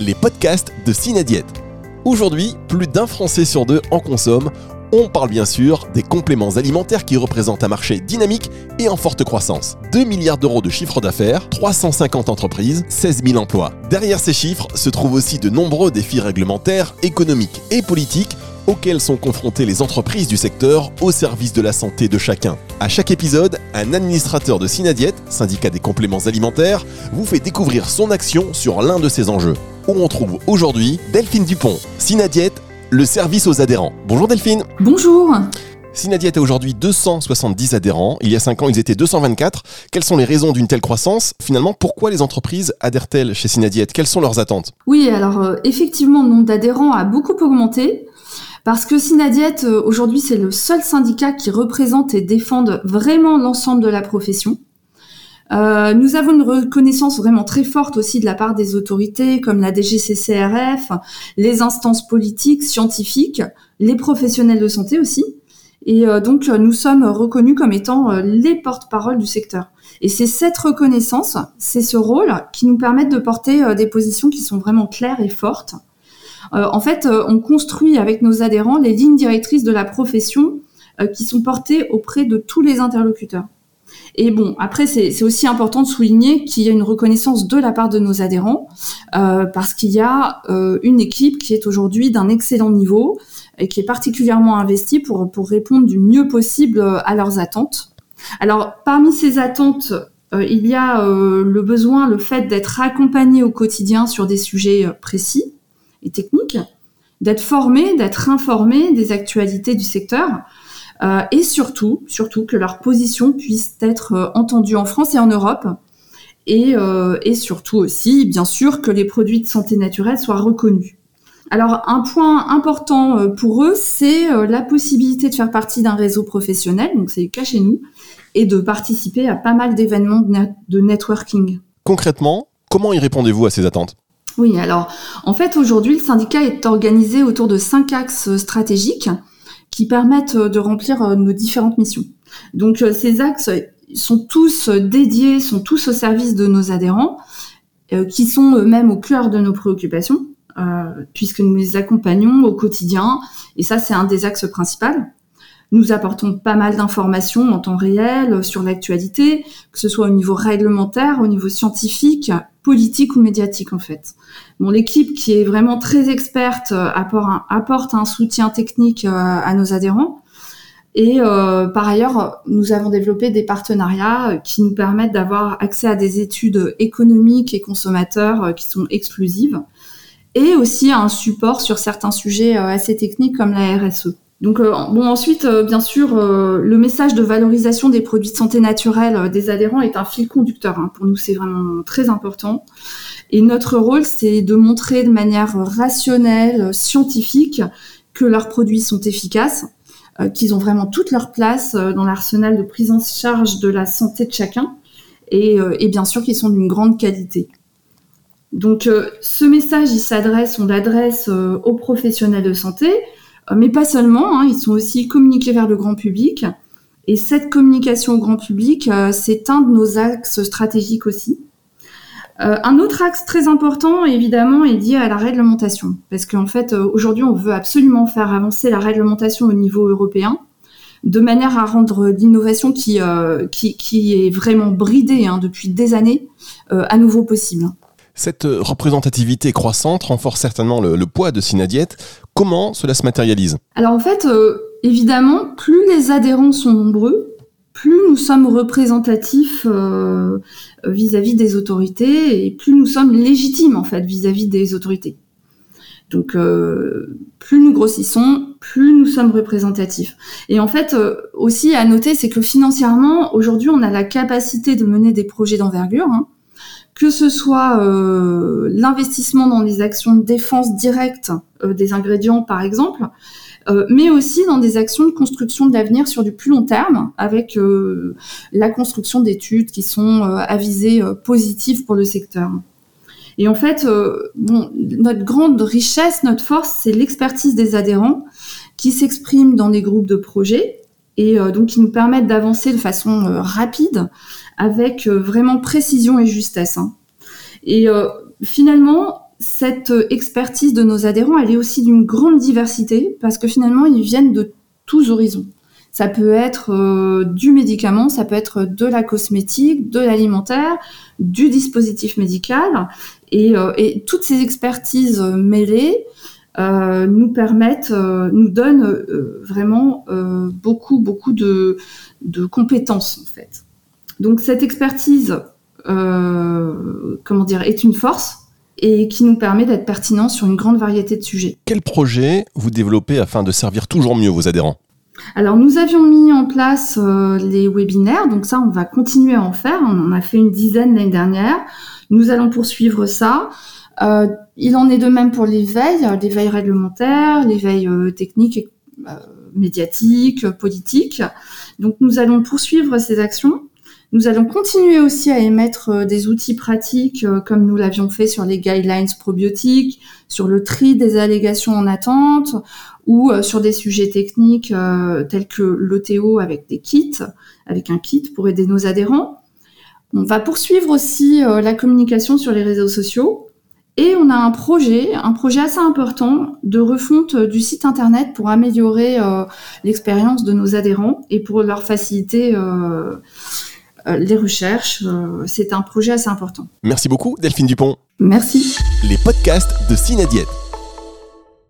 les podcasts de Cinadiète. Aujourd'hui, plus d'un Français sur deux en consomme. On parle bien sûr des compléments alimentaires qui représentent un marché dynamique et en forte croissance. 2 milliards d'euros de chiffre d'affaires, 350 entreprises, 16 000 emplois. Derrière ces chiffres se trouvent aussi de nombreux défis réglementaires, économiques et politiques auxquels sont confrontées les entreprises du secteur au service de la santé de chacun. À chaque épisode, un administrateur de Synadiète, syndicat des compléments alimentaires, vous fait découvrir son action sur l'un de ces enjeux. Où on trouve aujourd'hui Delphine Dupont, Synadiète, le service aux adhérents. Bonjour Delphine. Bonjour. Synadiète a aujourd'hui 270 adhérents. Il y a 5 ans, ils étaient 224. Quelles sont les raisons d'une telle croissance? Finalement, pourquoi les entreprises adhèrent-elles chez Synadiète Quelles sont leurs attentes? Oui, alors euh, effectivement, le nombre d'adhérents a beaucoup augmenté. Parce que Synadiet, euh, aujourd'hui, c'est le seul syndicat qui représente et défend vraiment l'ensemble de la profession. Euh, nous avons une reconnaissance vraiment très forte aussi de la part des autorités comme la DGCCRF, les instances politiques, scientifiques, les professionnels de santé aussi. Et euh, donc, nous sommes reconnus comme étant les porte-parole du secteur. Et c'est cette reconnaissance, c'est ce rôle qui nous permettent de porter des positions qui sont vraiment claires et fortes euh, en fait, euh, on construit avec nos adhérents les lignes directrices de la profession euh, qui sont portées auprès de tous les interlocuteurs. Et bon, après, c'est aussi important de souligner qu'il y a une reconnaissance de la part de nos adhérents, parce qu'il y a une équipe qui est aujourd'hui d'un excellent niveau et qui est particulièrement investie pour, répondre du mieux possible à leurs attentes. Alors, parmi ces attentes, il y a le besoin, le fait d'être accompagné au quotidien sur des sujets précis et techniques, d'être formés, d'être informés des actualités du secteur, euh, et surtout, surtout que leur position puisse être euh, entendue en France et en Europe, et, euh, et surtout aussi, bien sûr, que les produits de santé naturelle soient reconnus. Alors, un point important pour eux, c'est la possibilité de faire partie d'un réseau professionnel, donc c'est le cas chez nous, et de participer à pas mal d'événements de networking. Concrètement, comment y répondez-vous à ces attentes? Oui, alors en fait aujourd'hui le syndicat est organisé autour de cinq axes stratégiques qui permettent de remplir euh, nos différentes missions. Donc euh, ces axes sont tous dédiés, sont tous au service de nos adhérents, euh, qui sont eux-mêmes au cœur de nos préoccupations, puisque nous les accompagnons au quotidien, et ça c'est un des axes principaux. Nous apportons pas mal d'informations en temps réel sur l'actualité, que ce soit au niveau réglementaire, au niveau scientifique, politique ou médiatique en fait. Bon, l'équipe qui est vraiment très experte euh, apporte un, soutien technique euh, à nos adhérents. Et euh, par ailleurs, nous avons développé des partenariats qui nous permettent d'avoir accès à des études économiques et consommateurs qui sont exclusives, et aussi à un support sur certains sujets assez techniques comme la RSE. Donc euh, bon ensuite euh, bien sûr euh, le message de valorisation des produits de santé naturelle des adhérents est un fil conducteur hein. pour nous c'est vraiment très important et notre rôle c'est de montrer de manière rationnelle scientifique que leurs produits sont efficaces qu'ils ont vraiment toute leur place dans l'arsenal de prise en charge de la santé de chacun et, et bien sûr qu'ils sont d'une grande qualité. Donc ce message il s'adresse on l'adresse aux professionnels de santé euh, mais pas seulement, hein, ils sont aussi communiqués vers le grand public. Et cette communication au grand public, euh, c'est un de nos axes stratégiques aussi. Euh, un autre axe très important, évidemment, est lié à la réglementation. Parce qu'en fait, aujourd'hui, on veut absolument faire avancer la réglementation au niveau européen, de manière à rendre l'innovation qui, qui, est vraiment bridée hein, depuis des années à nouveau possible. Cette représentativité croissante renforce certainement le, poids de Synadiète. Comment cela se matérialise Alors en fait, euh, évidemment, plus les adhérents sont nombreux, plus nous sommes représentatifs euh, vis-à-vis des autorités et plus nous sommes légitimes en fait vis-à-vis des autorités. Donc euh, plus nous grossissons, plus nous sommes représentatifs. Et en fait, aussi à noter, c'est que financièrement, aujourd'hui, on a la capacité de mener des projets d'envergure. Hein que ce soit euh, l'investissement dans les actions de défense directe euh, des ingrédients, par exemple, euh, mais aussi dans des actions de construction de l'avenir sur du plus long terme, avec la construction d'études qui sont avisées positives pour le secteur. Et en fait, notre grande richesse, notre force, c'est l'expertise des adhérents qui s'expriment dans des groupes de projets et donc qui nous permettent d'avancer de façon rapide avec euh, vraiment précision et justesse. Hein. Et euh, finalement, cette expertise de nos adhérents, elle est aussi d'une grande diversité parce que finalement, ils viennent de tous horizons. Ça peut être euh, du médicament, ça peut être de la cosmétique, de l'alimentaire, du dispositif médical. Et, euh, toutes ces expertises mêlées euh, nous permettent, euh, nous donnent euh, vraiment beaucoup, beaucoup de, de, compétences en fait. Donc cette expertise, comment dire, est une force et qui nous permet d'être pertinent sur une grande variété de sujets. Quel projet vous développez afin de servir toujours mieux vos adhérents? Alors nous avions mis en place les webinaires, donc ça on va continuer à en faire. On en a fait une dizaine l'année dernière. Nous allons poursuivre ça. Euh, il en est de même pour l'éveil, euh, l'éveil réglementaire, l'éveil euh, technique, médiatique, politique. Donc nous allons poursuivre ces actions. Nous allons continuer aussi à émettre des outils pratiques comme nous l'avions fait sur les guidelines probiotiques, sur le tri des allégations en attente ou sur des sujets techniques tels que l'OTO avec des kits, avec un kit pour aider nos adhérents. On va poursuivre aussi la communication sur les réseaux sociaux et on a un projet, un projet assez important de refonte du site internet pour améliorer euh, l'expérience de nos adhérents et pour leur faciliter euh, euh, les recherches. C'est un projet assez important. Merci beaucoup Delphine Dupont. Merci. Les podcasts de Cinadiète.